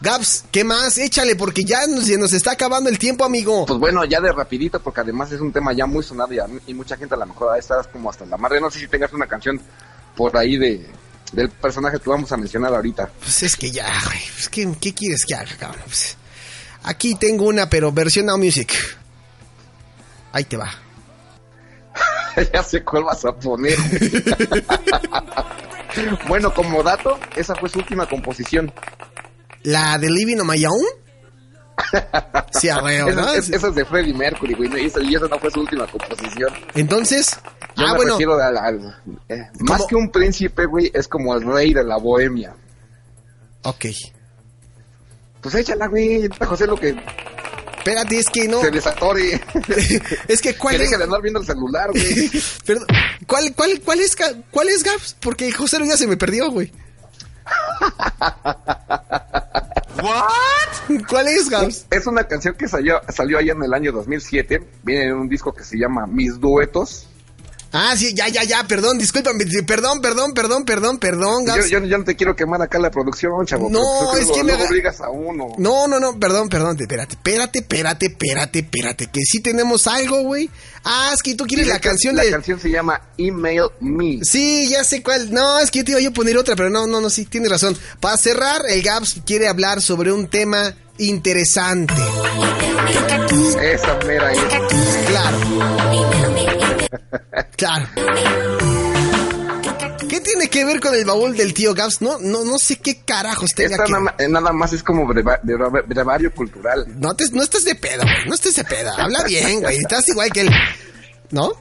Gaps, ¿qué más? Échale, porque ya nos, se nos está acabando el tiempo, amigo. Pues bueno, ya de rapidito, porque además es un tema ya muy sonado y, a mí- y mucha gente a lo mejor está como hasta la madre. No sé si tengas una canción por ahí de del personaje que vamos a mencionar ahorita. Pues es que ya, güey. Pues, ¿qué, qué quieres que haga, cabrón? Pues, aquí tengo una, pero versión Now Music. Ahí te va. ya sé cuál vas a poner. bueno, como dato, esa fue su última composición. ¿La de Living on My Own? Sí, a ver, Esa, ¿no? es, esa es de Freddie Mercury, güey. Y esa, y esa no fue su última composición. Entonces, Yo ah, me bueno, refiero al- al- eh, más que un príncipe, güey, es como el rey de la bohemia. ok. Pues échala, güey. José, lo que Espérate, es que no. se desatore. Es que, ¿cuál que es? deje de andar viendo el celular, güey. Perdón, ¿cuál, cuál, cuál es, cuál es Gaps? Porque José ya se me perdió, güey. ¿What? ¿Cuál es Gaps? Es una canción que salió, salió allá en el año 2007. Viene en un disco que se llama Mis Duetos. Ah, sí, ya, ya, ya, perdón, discúlpame, perdón, perdón, perdón, perdón, perdón, Yo, Gaps. yo, yo no te quiero quemar acá la producción, chavo. No, pues es que me luego haga- obligas a uno. No, no, no, perdón, perdón, espérate, espérate, espérate, espérate, espérate, que sí tenemos algo, güey. Ah, es que tú quieres la canción la de... canción se llama Email Me. Sí, ya sé cuál. No, es que yo te iba a poner otra, pero no, no, no, sí, tienes razón. Para cerrar, el Gaps quiere hablar sobre un tema interesante. Esa mera es. Claro. Claro. ¿Qué tiene que ver con el baúl del tío Gaps? No, no, no sé qué carajos tenga Esta que nada, más es como breva- breva- brevario cultural. No, te, no estés de pedo, güey. No estés de pedo. Habla bien, güey. Estás igual que él. ¿No?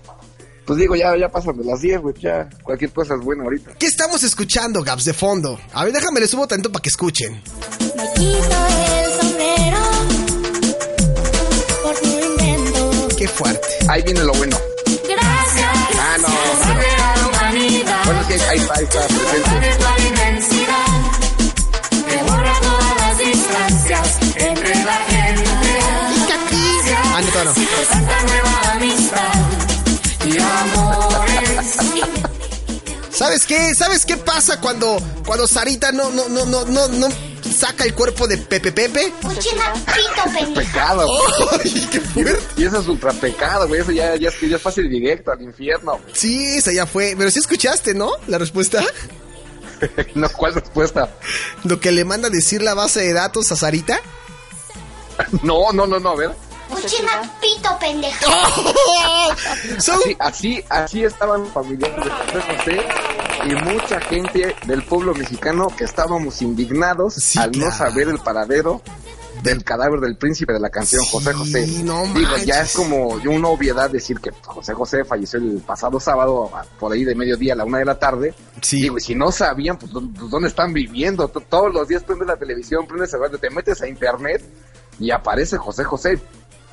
Pues digo, ya, ya pasan de las 10, güey. Ya cualquier cosa es buena ahorita. ¿Qué estamos escuchando, Gaps, de fondo? A ver, déjame le subo tanto para que escuchen. Me quito el fuerte. Ahí viene lo bueno. Gracias. Ah, no. gracias. Bueno, sí, ahí está, ahí está presente. Eres la inmensidad que borra todas las distancias entre la gente. Ah. ¿Sabes qué? ¿Sabes qué pasa cuando, cuando Sarita no, no, no, no, no, no saca el cuerpo de Pepe Pepe? Puchina, pito, pendejo. Pecado. ¡Ay, qué fuerte! Y eso es ultra pecado, güey. Eso ya, ya, es, ya es fácil directo al infierno. Sí, esa ya fue. Pero sí escuchaste, ¿no? La respuesta. no, ¿cuál respuesta? Lo que le manda a decir la base de datos a Sarita. No, no, no, no, a ver. Puchina, pito, pendejo. Así, así, así estaban familiares de José José y mucha gente del pueblo mexicano que estábamos indignados Sí, al no saber el paradero del cadáver del príncipe de la canción, Sí, José José. no Digo, ya es como una obviedad decir que José José falleció el pasado sábado, por ahí de mediodía a la una de la tarde. Sí. Digo, y si no sabían, pues, ¿dó- pues, ¿dónde están viviendo? Todos los días prendes la televisión, prendes el radio, te metes a internet y aparece José José.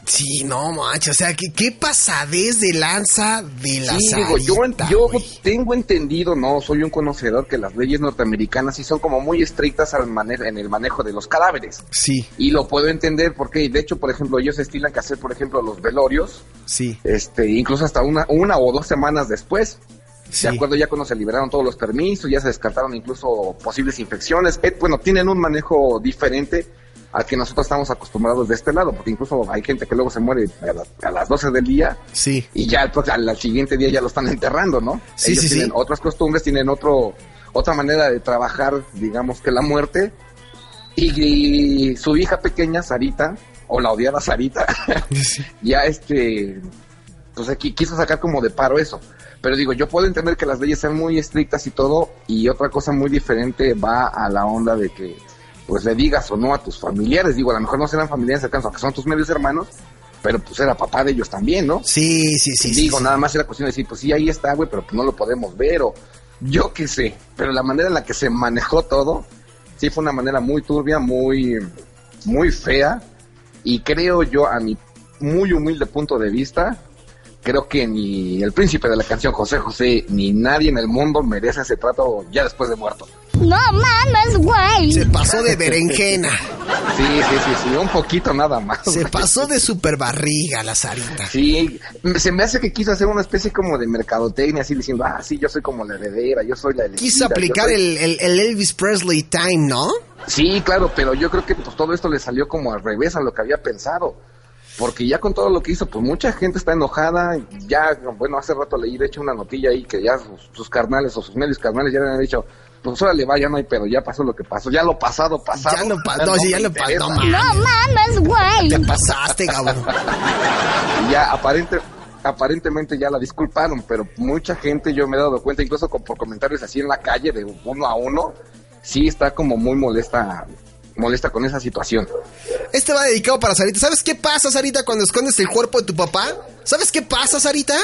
Sí, no manches, o sea, ¿qué, qué pasadez de lanza de la Sí, digo, yo, yo tengo entendido, no soy un conocedor, que las leyes norteamericanas sí son como muy estrictas al mane- en el manejo de los cadáveres. Sí, Y lo puedo entender porque, de hecho, por ejemplo, ellos estilan que hacer, por ejemplo, los velorios, sí, este, incluso hasta una, una o dos semanas después. sí. De acuerdo, ya cuando se liberaron todos los permisos, ya se descartaron incluso posibles infecciones. Eh, bueno, tienen un manejo diferente al que nosotros estamos acostumbrados de este lado, porque incluso hay gente que luego se muere a, la- a las 12 del día Sí, y ya pues, al, al siguiente día ya lo están enterrando, ¿no? Sí, Ellos sí, tienen sí. otras costumbres, tienen otro otra manera de trabajar, digamos que la muerte. Y, y su hija pequeña, Sarita, o la odiada Sarita, ya este, pues aquí quiso sacar como de paro eso. Pero digo, yo puedo entender que las leyes sean muy estrictas y todo, y otra cosa muy diferente va a la onda de que, pues le digas o no a tus familiares. Digo, a lo mejor no serán familiares cercanos, aunque son tus medios hermanos, pero pues era papá de ellos también, ¿no? Sí, sí, sí. Digo, sí. nada más era cuestión de decir, pues sí, ahí está, güey, pero pues no lo podemos ver, o yo qué sé. Pero la manera en la que se manejó todo, sí fue una manera muy turbia, muy, muy fea y creo yo a mi muy humilde punto de vista, creo que ni el príncipe de la canción José José ni nadie en el mundo merece ese trato ya después de muerto. No mames, güey. Se pasó de berenjena. Sí, sí, sí, sí, un poquito nada más. Se güey. pasó de super barriga la Sarita. Sí, se me hace que quiso hacer una especie como de mercadotecnia, así diciendo, ah, sí, yo soy como la heredera, yo soy la elegida. Quiso aplicar soy-". el, el- el Elvis Presley time, ¿no? Sí, claro, pero yo creo que pues, todo esto le salió como al revés a lo que había pensado. Porque ya con todo lo que hizo, pues mucha gente está enojada. Ya, bueno, hace rato leí, de hecho, una notilla ahí que ya sus, sus carnales o sus medios carnales ya le han dicho, pues órale, va, ya no hay pero ya pasó lo que pasó. Ya lo pasado, pasado. Ya lo pa- no, sí, ya lo pa- interesa. no No mames, güey. Te pasaste, Gabo. Y ya aparente, aparentemente ya la disculparon, pero mucha gente, yo me he dado cuenta, incluso con- por comentarios así en la calle de uno a uno, sí está como muy molesta, molesta con esa situación. Este va dedicado para Sarita. ¿Sabes qué pasa, Sarita, cuando escondes el cuerpo de tu papá? ¿Sabes qué pasa, Sarita?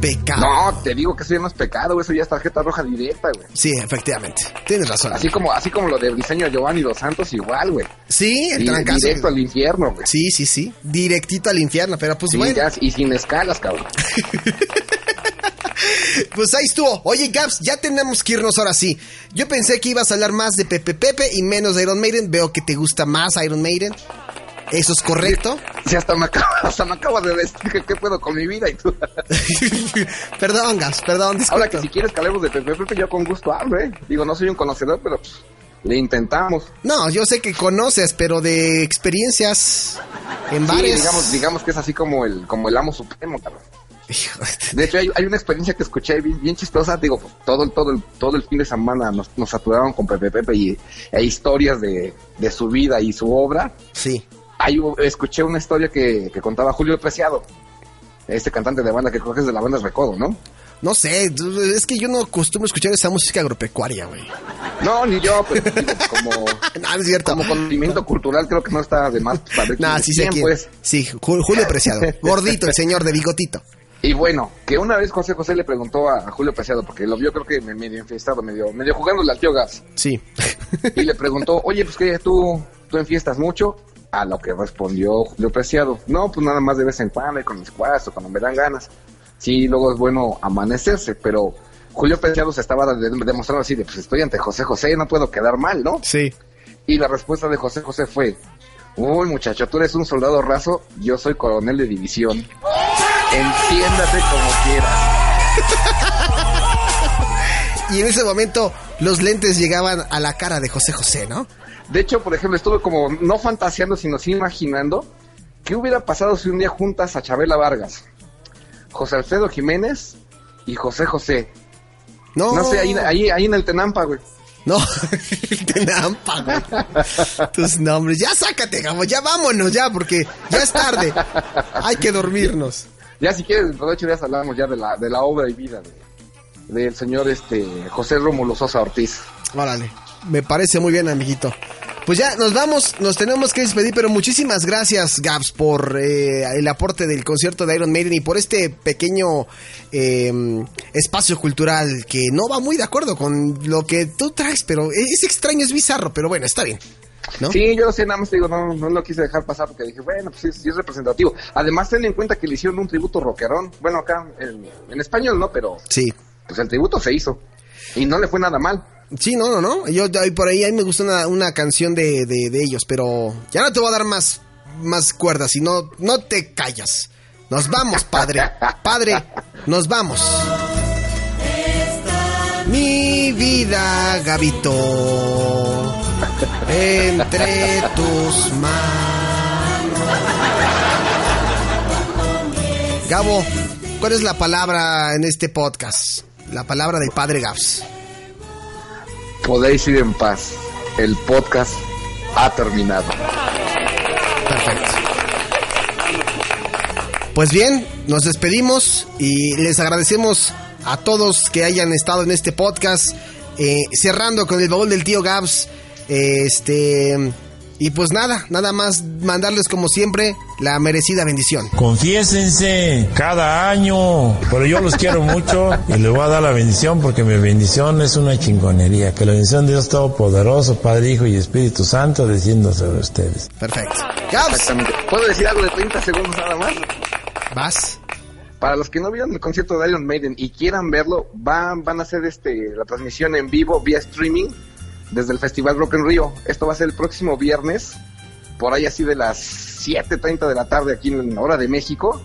Pecado. No, te digo que eso ya no es pecado, eso ya es tarjeta roja directa, güey. Sí, efectivamente. Tienes razón. Así como, así como lo de Briseño Giovanni dos Santos, igual, güey. Sí, el Y trancazo. Directo al infierno, güey. Sí, sí, sí. Directito al infierno, pero pues Sí, bueno. ya, y sin escalas, cabrón. Pues ahí estuvo. Oye, Gaps, ya tenemos que irnos ahora sí. Yo pensé que ibas a hablar más de Pepe Pepe y menos de Iron Maiden. Veo que te gusta más Iron Maiden. ¿Eso es correcto? Sí, hasta me acabo, hasta me acabo de decir que qué puedo con mi vida y tú. perdón, Gaps, perdón, disculpa. Ahora que si quieres que hablemos de Pepe Pepe, yo con gusto hablo, ¿eh? Digo, no soy un conocedor, pero pues, le intentamos. No, yo sé que conoces, pero de experiencias en Sí, bares. digamos, digamos que es así como el, como el amo supremo, cabrón. De- hecho, hay, hay una experiencia que escuché bien, bien chistosa. Digo, todo, el- todo, el, todo el fin de semana nos, nos saturaron con Pepe Pepe y e historias de, de su vida y su obra. Sí. Hay, escuché una historia que, que contaba Julio Preciado, este cantante de banda que creo que es de la banda Recodo, ¿no? No sé, es que yo no acostumbro escuchar esa música agropecuaria, güey. No, ni yo, pero digo, como, No, es cierto. como conocimiento cultural creo que no está de más saber Nah, sí sé quién, pues. Sí, Ju- Julio Preciado. Gordito, el señor de bigotito. Y bueno, que una vez José José le preguntó a, Julio Preciado, porque lo vio creo que me- medio enfiestado, medio, medio jugándole al tío Gas, Sí. y le preguntó, oye, pues que tú, tú enfiestas mucho, a lo que respondió Julio Preciado, no, pues nada más de vez en cuando, y con mis cuadros, o cuando me dan ganas. Sí, luego es bueno amanecerse, pero Julio Preciado se estaba de- demostrando así de, pues estoy ante José José, no puedo quedar mal, ¿no? Sí. Y la respuesta de José José fue, uy muchacho, tú eres un soldado raso, yo soy coronel de división. Entiéndate como quieras. Y en ese momento los lentes llegaban a la cara de José José, ¿no? De hecho, por ejemplo, estuve como no fantaseando, sino sí imaginando qué hubiera pasado si un día juntas a Chabela Vargas, José Alfredo Jiménez y José José. No, No sé, ahí, ahí, ahí en el Tenampa, güey. No, Tenampa, güey. Tus nombres. Ya sácate, Gabo, ya vámonos, ya, porque ya es tarde. Hay que dormirnos. Ya si quieres, dentro de ocho días hablamos ya de la, de la obra y vida de, del señor este José Rómulo Sosa Ortiz. Órale, me parece muy bien, amiguito. Pues ya nos vamos, nos tenemos que despedir, pero muchísimas gracias, Gabs, por eh, el aporte del concierto de Iron Maiden y por este pequeño eh, espacio cultural que no va muy de acuerdo con lo que tú traes, pero es extraño, es bizarro, pero bueno, está bien. ¿no? Sí, yo sé, nada más te digo, no, no lo quise dejar pasar porque dije, bueno, pues sí, sí es representativo. Además, ten en cuenta que le hicieron un tributo rockerón. Bueno, acá en, en español no, pero Sí. Pues el tributo se hizo. Y no le fue nada mal. Sí, no, no, no. Yo ahí por ahí, a mí me gusta una, una canción de, de, de ellos, pero ya no te voy a dar más, más cuerdas, si no, no te callas. Nos vamos, padre. Padre, nos vamos. Mi vida, Gabito, entre tus manos. Gabo, ¿cuál es la palabra en este podcast? La palabra del padre Gabs. Podéis ir en paz. El podcast ha terminado. Perfecto. Pues bien, nos despedimos y les agradecemos a todos que hayan estado en este podcast. eh, cerrando con el baúl del tío Gabs. eh, este. Y pues nada, nada más mandarles como siempre la merecida bendición. Confiésense cada año, pero yo los quiero mucho y les voy a dar la bendición porque mi bendición es una chingonería. Que la bendición de Dios Todopoderoso, Padre, Hijo y Espíritu Santo descienda sobre ustedes. Perfecto. Exactamente. ¿Puedo decir algo de 30 segundos nada más? vas. Para los que no vieron el concierto de Iron Maiden y quieran verlo, van, van a hacer este la transmisión en vivo vía streaming desde el Festival Rock en Río. Esto va a ser el próximo viernes, por ahí así de las 7.30 de la tarde aquí en la hora de México.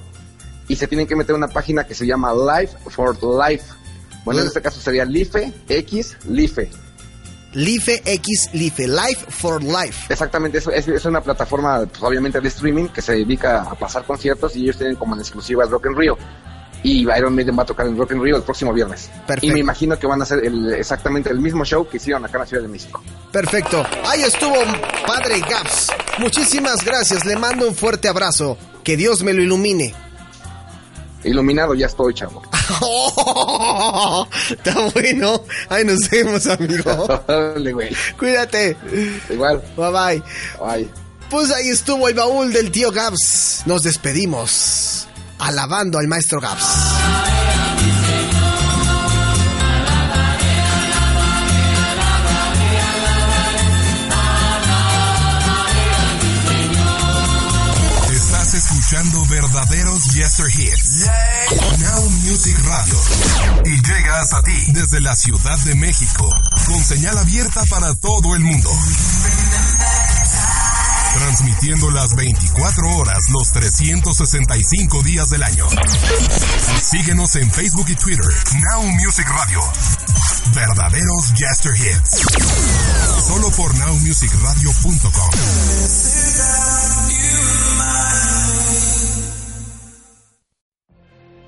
Y se tienen que meter a una página que se llama Life for Life. Bueno, en este caso sería Life X Life. Life X Life, Life for Life. Exactamente, es, es, es una plataforma pues, obviamente de streaming que se dedica a pasar conciertos y ellos tienen como en exclusiva el Rock en Rio. Y Iron Maiden va a tocar en Rock en Rio el próximo viernes. Perfecto. Y me imagino que van a hacer el- exactamente el mismo show que hicieron acá en la Ciudad de México. Perfecto. Ahí estuvo Padre Gaps. Muchísimas gracias. Le mando un fuerte abrazo. Que Dios me lo ilumine. Iluminado ya estoy, chavo. Está bueno. Ahí nos vemos, amigo. Órale, güey. Cuídate. Igual. Bye bye. Bye. Pues ahí estuvo el baúl del tío Gaps. Nos despedimos. Alabando al maestro Gaps. Estás escuchando verdaderos Yester Hits. Now Music Radio. Y llegas a ti desde la Ciudad de México. Con señal abierta para todo el mundo. Transmitiendo las 24 horas, los 365 días del año. Síguenos en Facebook y Twitter. Now Music Radio. Verdaderos Yester Hits. Solo por nowmusicradio.com.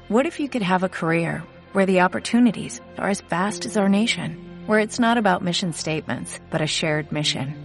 What if you could have a career where the opportunities are as vast as our nation, where it's not about mission statements, but a shared mission?